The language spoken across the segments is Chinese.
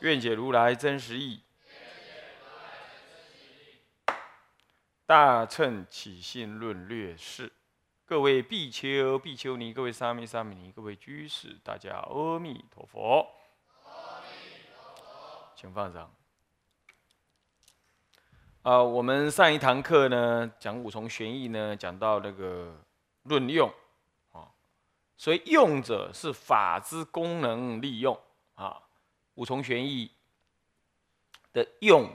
愿解如来真实义。大乘起信论略释。各位比丘、比丘尼，各位沙弥、沙弥尼，各位居士，大家阿弥陀佛。请放上。啊，我们上一堂课呢，讲五重玄义呢，讲到那个论用啊，所以用者是法之功能利用啊。五重玄义的用，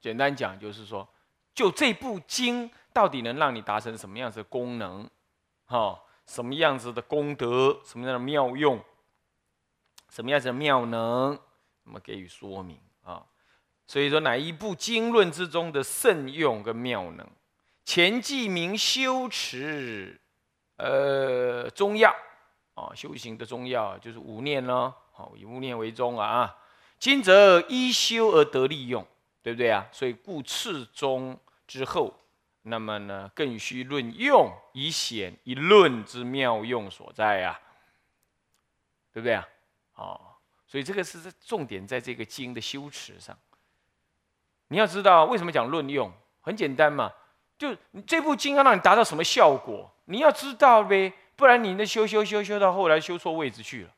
简单讲就是说，就这部经。到底能让你达成什么样子的功能？哈，什么样子的功德？什么样的妙用？什么样子的妙能？那么给予说明啊。所以说，哪一部经论之中的圣用跟妙能？前记名修持，呃，中药啊，修行的中药就是五念咯，好，以五念为宗啊啊。今则依修而得利用，对不对啊？所以故次中之后。那么呢，更需论用，以显一论之妙用所在啊，对不对啊？哦，所以这个是重点，在这个经的修持上。你要知道为什么讲论用，很简单嘛，就这部经要让你达到什么效果，你要知道呗，不然你那修修修修到后来修错位置去了。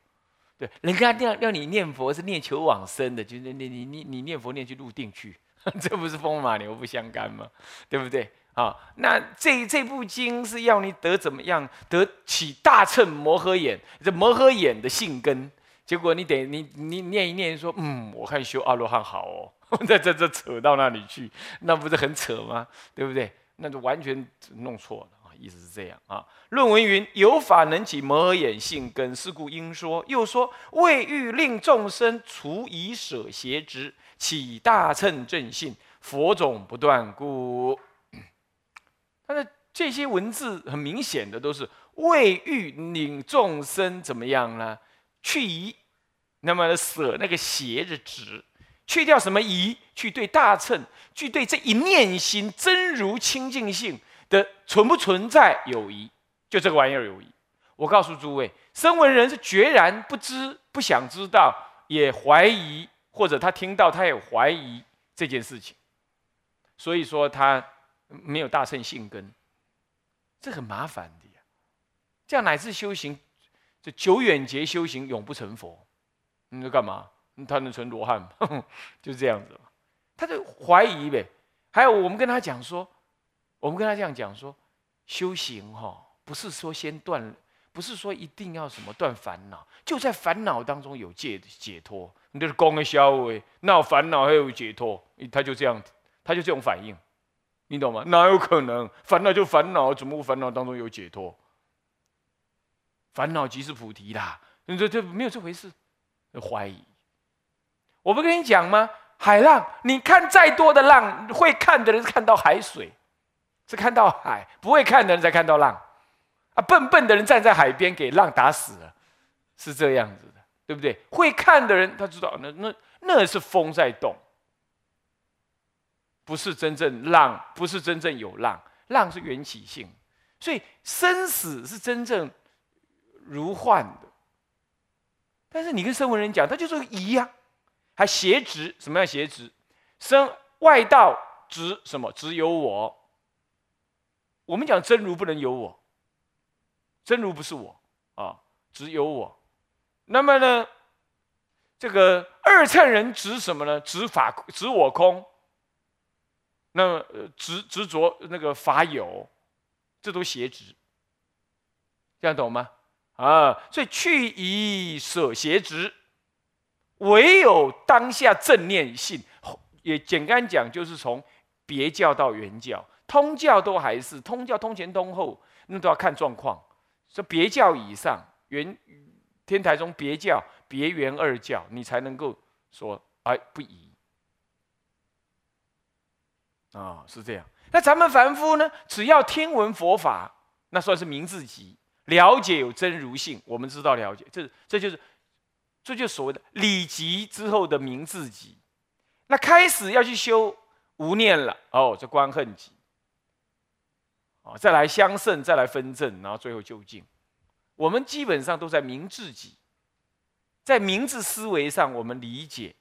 对，人家要要你念佛是念求往生的，就是你你你你念佛念去入定去，这不是风马牛不相干吗？对不对？啊，那这这部经是要你得怎么样？得起大乘摩诃眼，这摩诃眼的性根。结果你得你你念一念说，嗯，我看修阿罗汉好哦。这这这扯到那里去，那不是很扯吗？对不对？那就完全弄错了！意思是这样啊。论文云：有法能起摩诃眼性根，是故应说。又说：为欲令众生除以舍邪执，起大乘正信，佛种不断故。但是这些文字很明显的都是为欲领众生怎么样呢？去疑，那么舍那个邪的执，去掉什么疑？去对大乘，去对这一念心真如清净性的存不存在友谊？就这个玩意儿友谊。我告诉诸位，声闻人是决然不知、不想知道，也怀疑，或者他听到他也怀疑这件事情，所以说他。没有大乘性根，这很麻烦的呀。这样乃至修行，这久远劫修行永不成佛，你在干嘛？他能成罗汉吗？就是这样子嘛。他就怀疑呗。还有我们跟他讲说，我们跟他这样讲说，修行哈，不是说先断，不是说一定要什么断烦恼，就在烦恼当中有解解脱。你就是功的消为，那烦恼还有解脱，他就这样，他就这种反应。你懂吗？哪有可能？烦恼就烦恼，怎么烦恼当中有解脱？烦恼即是菩提啦！你说这没有这回事？怀疑？我不跟你讲吗？海浪，你看再多的浪，会看的人看到海水，是看到海；不会看的人才看到浪。啊，笨笨的人站在海边给浪打死了，是这样子的，对不对？会看的人他知道，那那那是风在动。不是真正浪，不是真正有浪，浪是缘起性，所以生死是真正如幻的。但是你跟声闻人讲，他就是疑呀，还邪执，什么样邪执？生外道执什么？只有我。我们讲真如不能有我，真如不是我啊，只有我。那么呢，这个二乘人执什么呢？执法，执我空。那么执执着那个法有，这都邪执，这样懂吗？啊，所以去以舍邪执，唯有当下正念性。也简单讲，就是从别教到原教，通教都还是通教，通前通后，那都要看状况。说别教以上，原天台中别教、别圆二教，你才能够说哎不宜。啊，是这样。那咱们凡夫呢，只要听闻佛法，那算是明自己了解有真如性。我们知道了解，这这就是，这就所谓的理即之后的明自己。那开始要去修无念了哦，这观恨己，啊，再来相胜，再来分正，然后最后究竟。我们基本上都在明自己，在明字思维上，我们理解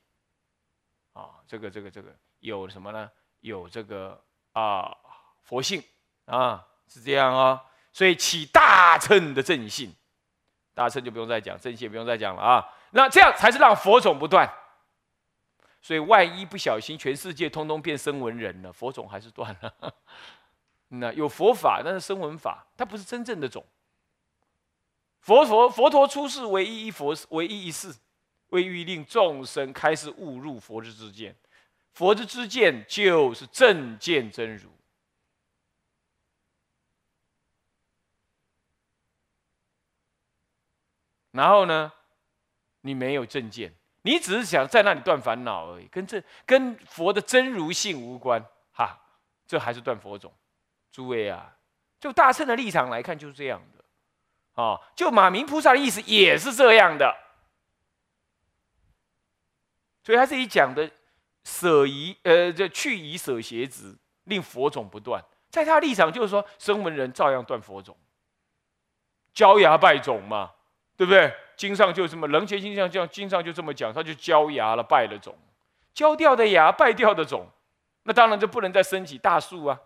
啊，这个这个这个有什么呢？有这个啊佛性啊，是这样啊。所以起大乘的正性，大乘就不用再讲，正性不用再讲了啊。那这样才是让佛种不断。所以万一不小心，全世界通通变声闻人了，佛种还是断了。那有佛法，但是声闻法，它不是真正的种。佛陀佛陀出世唯一一佛，唯一一世，为欲令众生开始悟入佛之之见。佛之之见就是正见真如。然后呢，你没有正见。你只是想在那里断烦恼而已，跟这跟佛的真如性无关，哈，这还是断佛种。诸位啊，就大乘的立场来看就是这样的，啊，就马明菩萨的意思也是这样的，所以他这里讲的舍夷，呃，这去夷舍邪子，令佛种不断，在他立场就是说，声闻人照样断佛种，焦牙败种嘛，对不对？经上就这么，楞伽经上这样，经上就这么讲，他就焦牙了，败了种，焦掉的牙，败掉的种，那当然就不能再升起大树啊。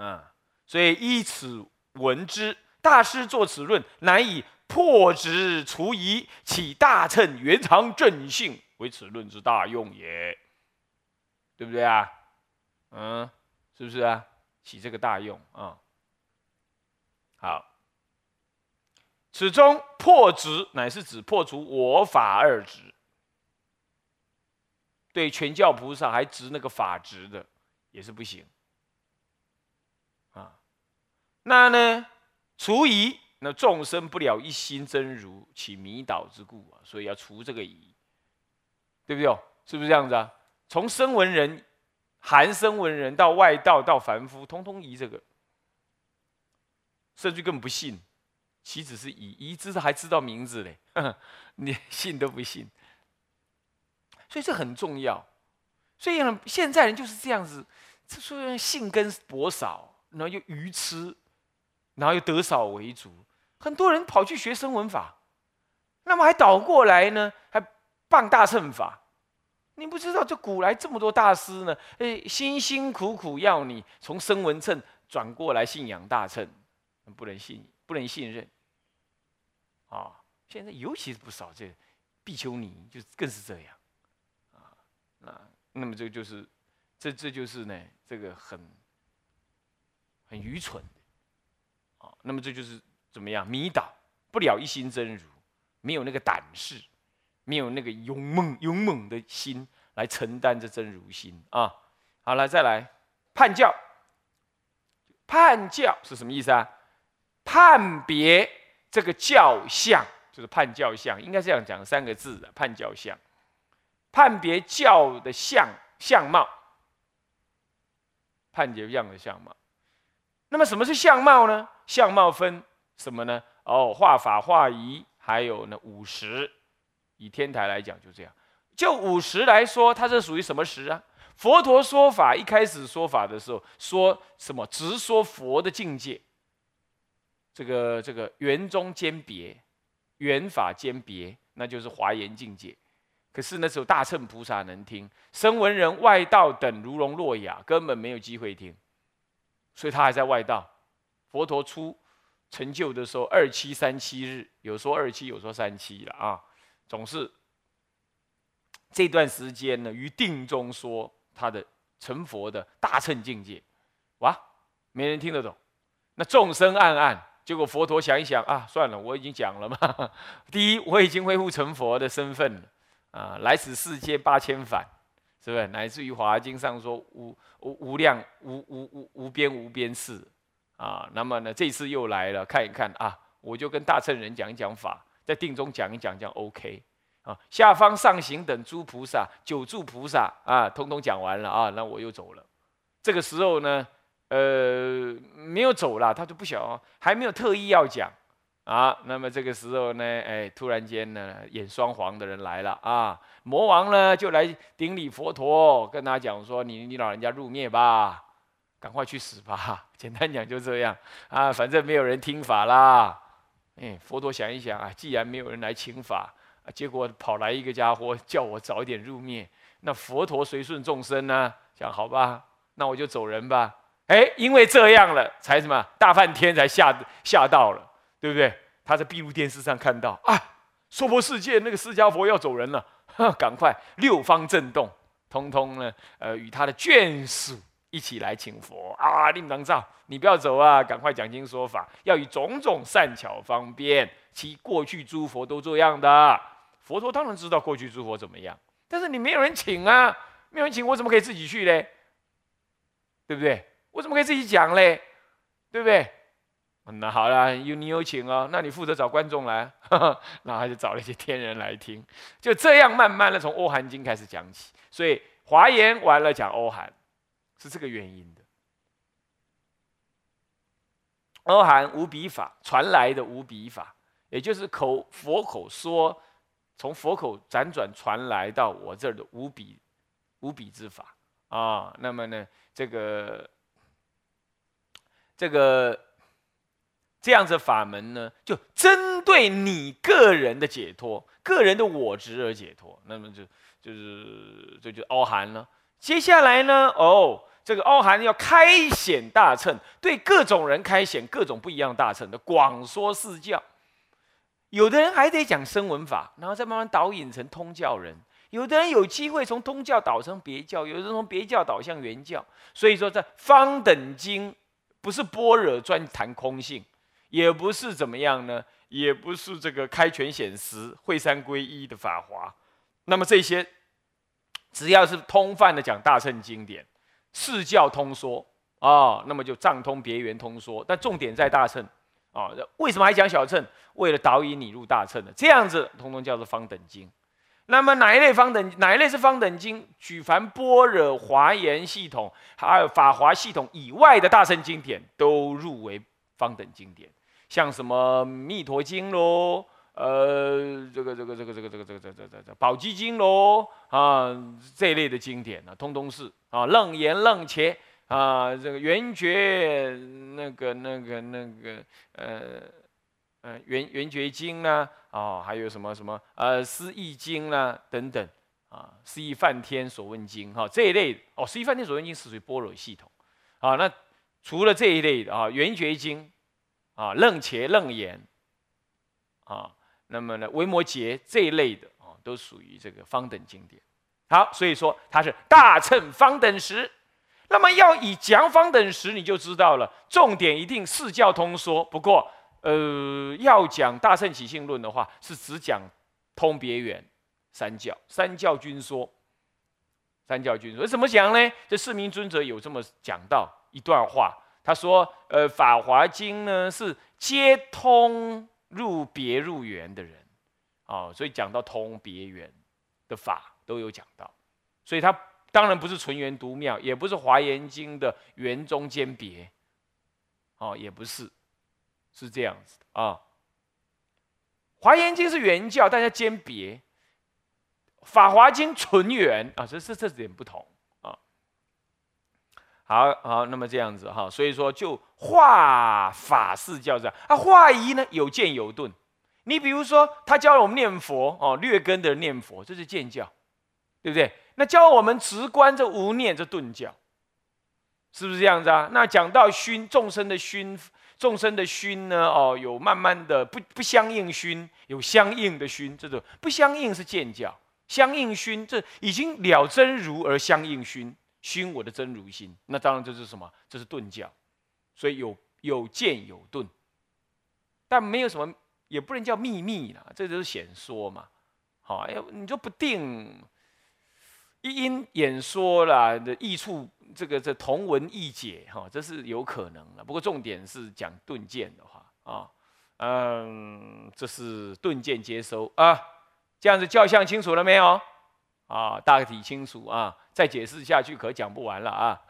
啊，所以依此闻之，大师作此论，难以破执除疑，起大乘圆常正性，为此论之大用也，对不对啊？嗯，是不是啊？起这个大用啊？好，此中破执乃是指破除我法二执。对全教菩萨还执那个法执的，也是不行。那呢，除疑，那众生不了一心真如，起迷倒之故啊，所以要除这个疑，对不对？是不是这样子啊？从声闻人、含声闻人到外道到凡夫，通通疑这个。甚至根本不信，岂止是疑一知还知道名字嘞？你信都不信，所以这很重要。所以，现在人就是这样子，所以信根薄少，然后又愚痴，然后又得少为主。很多人跑去学声闻法，那么还倒过来呢，还傍大乘法。你不知道这古来这么多大师呢，哎，辛辛苦苦要你从声闻乘转过来信仰大乘。不能信，不能信任，啊！现在尤其是不少这比丘尼，就更是这样，啊，那那么这就是，这这就是呢，这个很很愚蠢，啊，那么这就是怎么样迷倒不了一心真如，没有那个胆识，没有那个勇猛勇猛的心来承担这真如心啊！好了，再来叛教，叛教是什么意思啊？判别这个教相，就是判教相，应该是这样讲三个字的判教相。判别教的相相貌，判别样的相貌。那么什么是相貌呢？相貌分什么呢？哦，画法、画仪，还有呢五十。以天台来讲，就这样。就五十来说，它是属于什么十啊？佛陀说法一开始说法的时候，说什么？直说佛的境界。这个这个圆中兼别，圆法兼别，那就是华严境界。可是那时候大乘菩萨能听，声闻人、外道等如聋若哑，根本没有机会听，所以他还在外道。佛陀出成就的时候，二七三七日，有说二七，有说三七了啊。总是这段时间呢，于定中说他的成佛的大乘境界，哇，没人听得懂，那众生暗暗。结果佛陀想一想啊，算了，我已经讲了嘛。第一，我已经恢复成佛的身份了啊，来此世间八千返，是不是？乃至于华经上说无无无量无无无无边无边事啊。那么呢，这次又来了，看一看啊，我就跟大乘人讲一讲法，在定中讲一讲，这样 OK 啊，下方上行等诸菩萨，九住菩萨啊，通通讲完了啊，那我又走了。这个时候呢，呃，没有走了，他就不想，还没有特意要讲啊。那么这个时候呢，哎，突然间呢，演双簧的人来了啊，魔王呢就来顶礼佛陀，跟他讲说：“你你老人家入灭吧，赶快去死吧。”简单讲就这样啊，反正没有人听法啦。哎，佛陀想一想啊，既然没有人来请法。结果跑来一个家伙叫我早点入灭，那佛陀随顺众生呢？讲好吧，那我就走人吧。哎，因为这样了，才什么大梵天才吓吓到了，对不对？他在闭路电视上看到啊，娑婆世界那个释迦佛要走人了，赶快六方震动，通通呢，呃，与他的眷属一起来请佛啊，令当照，你不要走啊，赶快讲经说法，要以种种善巧方便，其过去诸佛都这样的。佛陀当然知道过去诸佛怎么样，但是你没有人请啊，没有人请，我怎么可以自己去嘞？对不对？我怎么可以自己讲嘞？对不对？那好了，有你有请哦，那你负责找观众来，那他就找了一些天人来听，就这样慢慢的从《欧韩经》开始讲起。所以华严完了讲欧韩，是这个原因的。欧韩无比法传来的无比法，也就是口佛口说。从佛口辗转传来到我这儿的无比无比之法啊，那么呢，这个这个这样子法门呢，就针对你个人的解脱、个人的我执而解脱，那么就就是这就凹含了。接下来呢，哦，这个凹含要开显大乘，对各种人开显各种不一样大乘的广说四教。有的人还得讲声闻法，然后再慢慢导引成通教人；有的人有机会从通教导成别教，有的人从别教导向原教。所以说，在方等经不是般若专谈空性，也不是怎么样呢，也不是这个开权显实、会三归一的法华。那么这些只要是通泛的讲大乘经典，四教通说啊，那么就藏通别圆通说，但重点在大乘。啊，为什么还讲小乘？为了导引你入大乘的，这样子通通叫做方等经。那么哪一类方等？哪一类是方等经？举凡般若华严系统，还有法华系统以外的大乘经典，都入为方等经典。像什么弥陀经喽，呃，这个这个这个这个这个这个这个这个宝鸡经喽，啊，这一类的经典啊，通通是啊，楞严楞伽啊，这个圆觉那个那个那个呃呃圆圆觉经呢，啊，还有什么什么呃思义经呢，等等啊，思义梵天所问经哈，这一类哦，思义梵天所问经是属于般若系统啊，那除了这一类的啊，圆觉经啊，楞伽楞严啊。那么呢维摩诘这一类的啊，都属于这个方等经典。好，所以说它是大乘方等时。那么要以讲方等时，你就知道了。重点一定四教通说。不过，呃，要讲大乘起信论的话，是只讲通别圆三教。三教均说，三教均说怎么讲呢？这四明尊者有这么讲到一段话，他说：“呃，《法华经》呢是皆通入别入圆的人，哦，所以讲到通别圆的法都有讲到，所以他。”当然不是纯元独妙，也不是华严经的圆中兼别，哦，也不是，是这样子的啊。华严经是原教，大家兼别；法华经纯元啊，这这这点不同。好好，那么这样子哈，所以说就化法四教这样啊，化一呢有见有顿。你比如说，他教我们念佛哦，劣根的念佛，这是见教，对不对？那教我们直观这无念这顿教，是不是这样子啊？那讲到熏众生的熏，众生的熏呢？哦，有慢慢的不不相应熏，有相应的熏，这种不相应是见教，相应熏这已经了真如而相应熏，熏我的真如心。那当然这是什么？这是顿教，所以有有见有顿，但没有什么，也不能叫秘密了，这就是显说嘛。好，哎，你就不定。一因演说啦的益处，这个这同文异解哈，这是有可能的。不过重点是讲顿渐的话啊，嗯，这是顿渐接收啊。这样子教相清楚了没有？啊，大体清楚啊，再解释下去可讲不完了啊。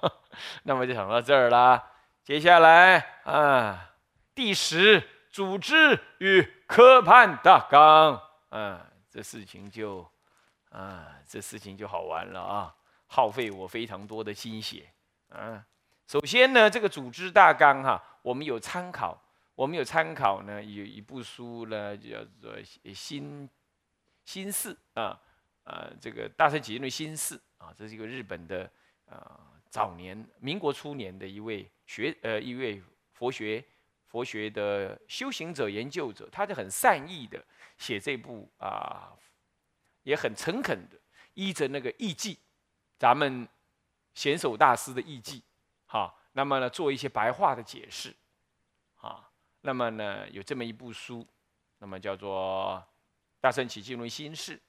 那么就讲到这儿啦。接下来啊，第十，组织与科判大纲。啊，这事情就啊，这事情就好玩了啊，耗费我非常多的心血。啊，首先呢，这个组织大纲哈，我们有参考，我们有参考呢，有一部书呢，叫做《新新事》啊。呃，这个大圣起信论心事啊，这是一个日本的呃早年民国初年的一位学呃一位佛学佛学的修行者研究者，他就很善意的写这部啊，也很诚恳的依着那个译记，咱们贤手大师的译记，哈，那么呢做一些白话的解释，啊，那么呢有这么一部书，那么叫做大圣起信论心事。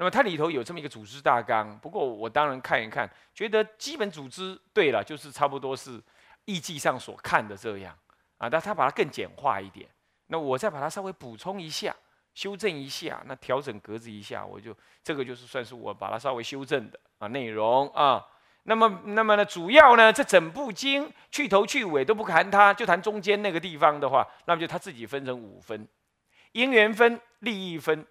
那么它里头有这么一个组织大纲，不过我当然看一看，觉得基本组织对了，就是差不多是译记上所看的这样啊，但他把它更简化一点，那我再把它稍微补充一下，修正一下，那调整格子一下，我就这个就是算是我把它稍微修正的啊内容啊。那么那么呢，主要呢这整部经去头去尾都不谈它，就谈中间那个地方的话，那么就他自己分成五分：因缘分、利益分。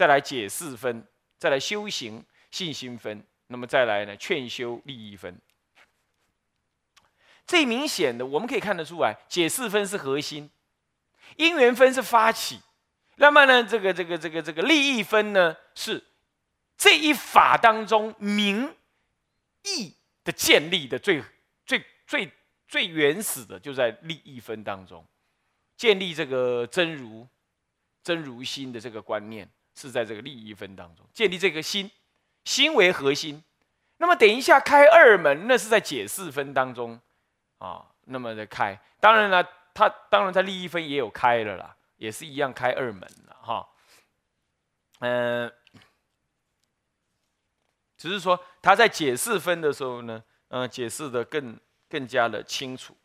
再来解释分，再来修行信心分，那么再来呢劝修利益分。最明显的，我们可以看得出来，解释分是核心，因缘分是发起，那么呢这个这个这个这个利益分呢是这一法当中名义的建立的最最最最原始的就在利益分当中建立这个真如真如心的这个观念。是在这个利益分当中建立这个心，心为核心。那么等一下开二门，那是在解释分当中啊。那么在开，当然了，他当然在利益分也有开了啦，也是一样开二门了哈。嗯，只是说他在解释分的时候呢，嗯，解释的更更加的清楚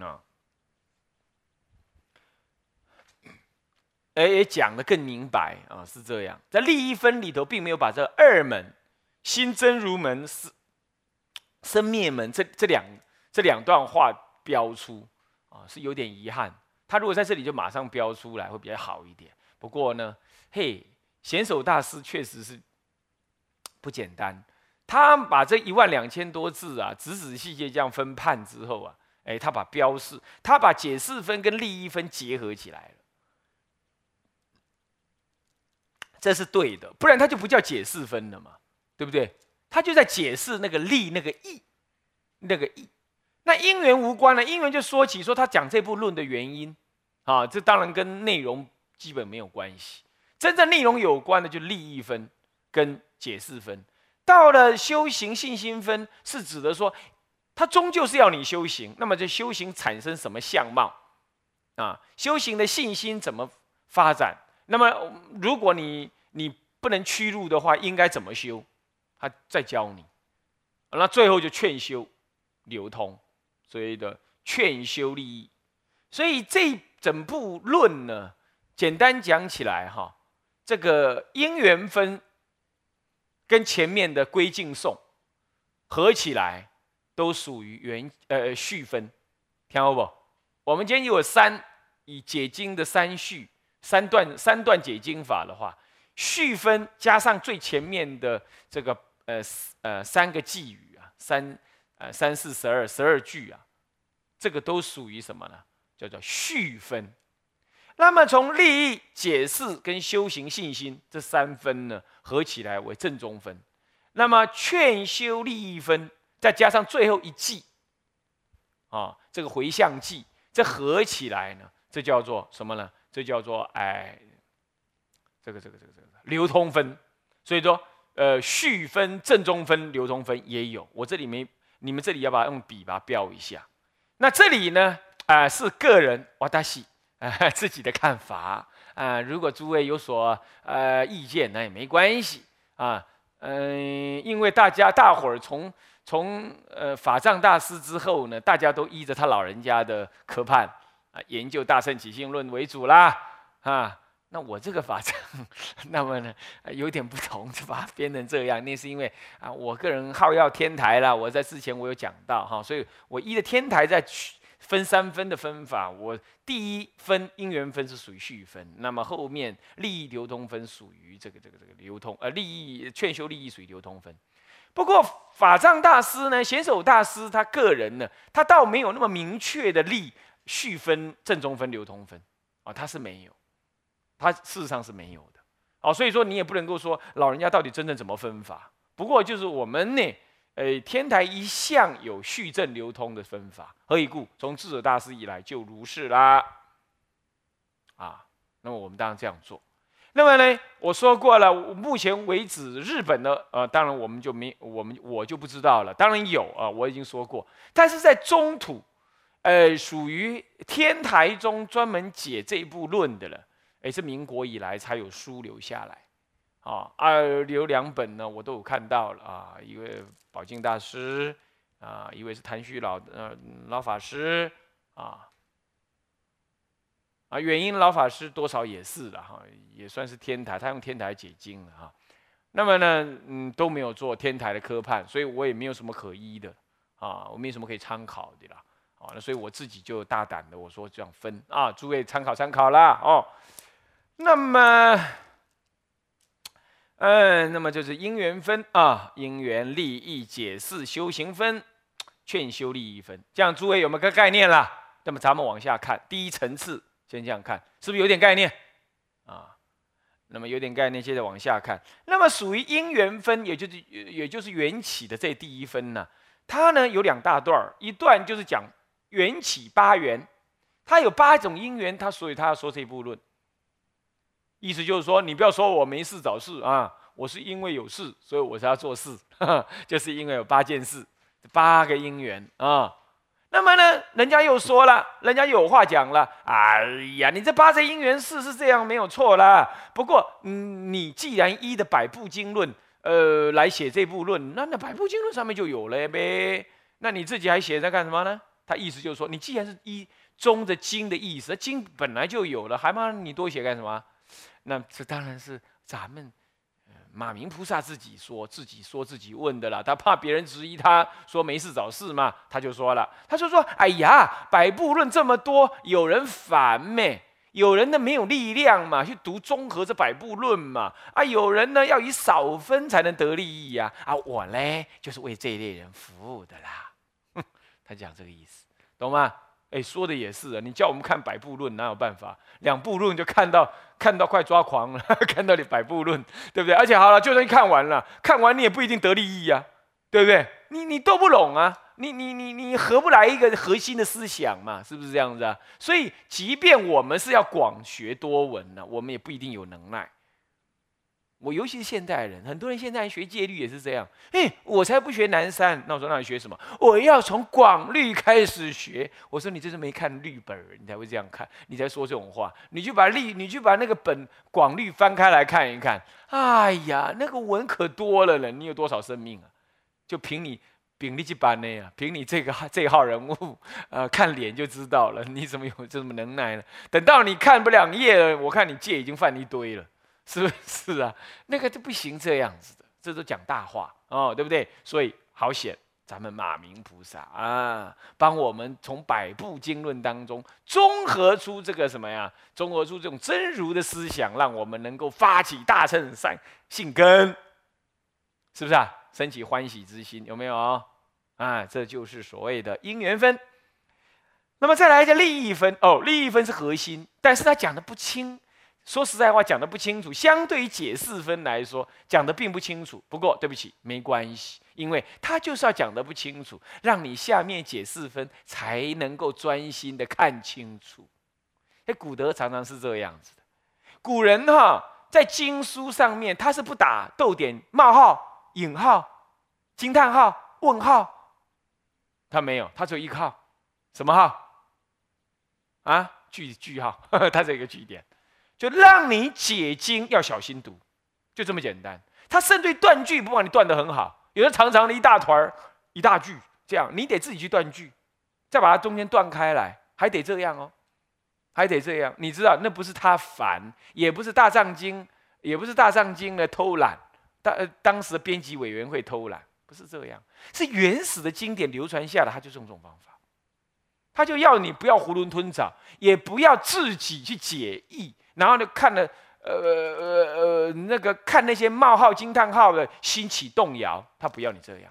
啊。也讲的更明白啊，是这样，在利益分里头，并没有把这二门、心真如门、是生灭门这这两这两段话标出啊，是有点遗憾。他如果在这里就马上标出来，会比较好一点。不过呢，嘿，贤手大师确实是不简单。他把这一万两千多字啊，仔仔细细这样分判之后啊，哎，他把标示，他把解释分跟利益分结合起来了。这是对的，不然它就不叫解释分了嘛，对不对？他就在解释那个利、那个义、那个义。那因缘无关了，因缘就说起说他讲这部论的原因啊，这当然跟内容基本没有关系。真正内容有关的就利益分跟解释分。到了修行信心分，是指的说，他终究是要你修行。那么这修行产生什么相貌啊？修行的信心怎么发展？那么，如果你你不能屈入的话，应该怎么修？他再教你，那最后就劝修流通，所谓的劝修利益。所以这整部论呢，简单讲起来哈，这个因缘分跟前面的归敬颂合起来，都属于原呃序分，听好不？我们今天有三以解经的三序。三段三段解经法的话，序分加上最前面的这个呃呃三个寄语啊，三呃三四十二十二句啊，这个都属于什么呢？叫做序分。那么从利益解释跟修行信心这三分呢，合起来为正中分。那么劝修利益分，再加上最后一记啊，这个回向记，这合起来呢，这叫做什么呢？这叫做哎，这个这个这个这个流通分，所以说呃序分、正中分、流通分也有。我这里没，你们这里要不要用笔把它标一下？那这里呢啊是个人哇达西啊自己的看法啊。如果诸位有所呃意见，那也没关系啊。嗯，因为大家大伙儿从从呃法藏大师之后呢，大家都依着他老人家的科判。啊，研究大圣起信论为主啦，啊，那我这个法藏，那么呢有点不同，就把编成这样。那是因为啊，我个人好要天台了，我在之前我有讲到哈，所以我依的天台在分三分的分法，我第一分因缘分是属于序分，那么后面利益流通分属于这个这个这个流通，呃，利益劝修利益属于流通分。不过法藏大师呢，贤手大师他个人呢，他倒没有那么明确的立序分、正中分、流通分啊，它是没有。它事实上是没有的，哦，所以说你也不能够说老人家到底真正怎么分法。不过就是我们呢，呃，天台一向有续正流通的分法，何以故？从智者大师以来就如是啦，啊，那么我们当然这样做。那么呢，我说过了，目前为止日本的，呃，当然我们就没，我们我就不知道了。当然有啊，我已经说过，但是在中土，呃，属于天台中专门解这一部论的了。也是民国以来才有书留下来，啊，二留两本呢，我都有看到了啊。一位宝镜大师，啊，一位是谭旭老呃老法师，啊，啊，远音老法师多少也是的哈，也算是天台，他用天台解经了哈。那么呢，嗯，都没有做天台的科判，所以我也没有什么可依的，啊，我没有什么可以参考的了，啊，那所以我自己就大胆的我说这样分啊，诸位参考参考啦，哦。那么，嗯，那么就是因缘分啊，因缘利益解释修行分，劝修利益分，这样诸位有没有个概念啦？那么咱们往下看，第一层次先这样看，是不是有点概念啊？那么有点概念，接着往下看，那么属于因缘分，也就是也就是缘起的这第一分呢，它呢有两大段儿，一段就是讲缘起八缘，他有八种因缘，他所以他要说这部论。意思就是说，你不要说我没事找事啊，我是因为有事，所以我才要做事，就是因为有八件事，八个因缘啊。那么呢，人家又说了，人家有话讲了，哎呀，你这八个因缘事是这样没有错啦。不过，嗯，你既然依的百部经论，呃，来写这部论，那那百部经论上面就有了呗。那你自己还写在干什么呢？他意思就是说，你既然是依中的经的意思，经本来就有了，还骂你多写干什么？那这当然是咱们马明菩萨自己说自己说自己问的了，他怕别人质疑，他说没事找事嘛，他就说了，他就说：“哎呀，百部论这么多，有人烦咩？有人呢没有力量嘛，去读综合这百部论嘛。啊，有人呢要以少分才能得利益呀。啊，我呢就是为这一类人服务的啦。他讲这个意思，懂吗？哎，说的也是啊，你叫我们看百部论哪有办法？两部论就看到。”看到快抓狂了，看到你百步论，对不对？而且好了，就算看完了，看完你也不一定得利益呀，对不对？你你斗不拢啊，你你你你合不来一个核心的思想嘛，是不是这样子啊？所以，即便我们是要广学多闻呢，我们也不一定有能耐。我尤其是现代人，很多人现在学戒律也是这样。哎，我才不学南山，那我说那你学什么？我要从广律开始学。我说你这是没看律本，你才会这样看，你才说这种话。你去把律，你去把那个本广律翻开来看一看。哎呀，那个文可多了了，你有多少生命啊？就凭你秉力去班的呀，凭你这个这号人物，呃，看脸就知道了，你怎么有这么能耐呢？等到你看不两页了，我看你戒已经犯一堆了。是不是啊？那个就不行这样子的，这都讲大话哦，对不对？所以好险，咱们马明菩萨啊，帮我们从百部经论当中综合出这个什么呀？综合出这种真如的思想，让我们能够发起大乘善性根，是不是啊？升起欢喜之心，有没有啊？这就是所谓的因缘分。那么再来一个利益分哦，利益分是核心，但是他讲的不清。说实在话，讲的不清楚。相对于解释分来说，讲的并不清楚。不过对不起，没关系，因为他就是要讲的不清楚，让你下面解释分才能够专心的看清楚。哎，古德常常是这样子的。古人哈，在经书上面他是不打逗点、冒号、引号、惊叹号、问号，他没有，他只有一个号，什么号？啊，句句号，他这一个句点。就让你解经要小心读，就这么简单。他甚至断句不帮你断得很好，有的长长的一大团儿一大句，这样你得自己去断句，再把它中间断开来，还得这样哦。还得这样。你知道，那不是他烦，也不是大藏经，也不是大藏经的偷懒，当当时的编辑委员会偷懒，不是这样，是原始的经典流传下来，他就用这种方法，他就要你不要囫囵吞枣，也不要自己去解译，然后呢看了。呃呃呃，那个看那些冒号惊叹号的，心起动摇，他不要你这样，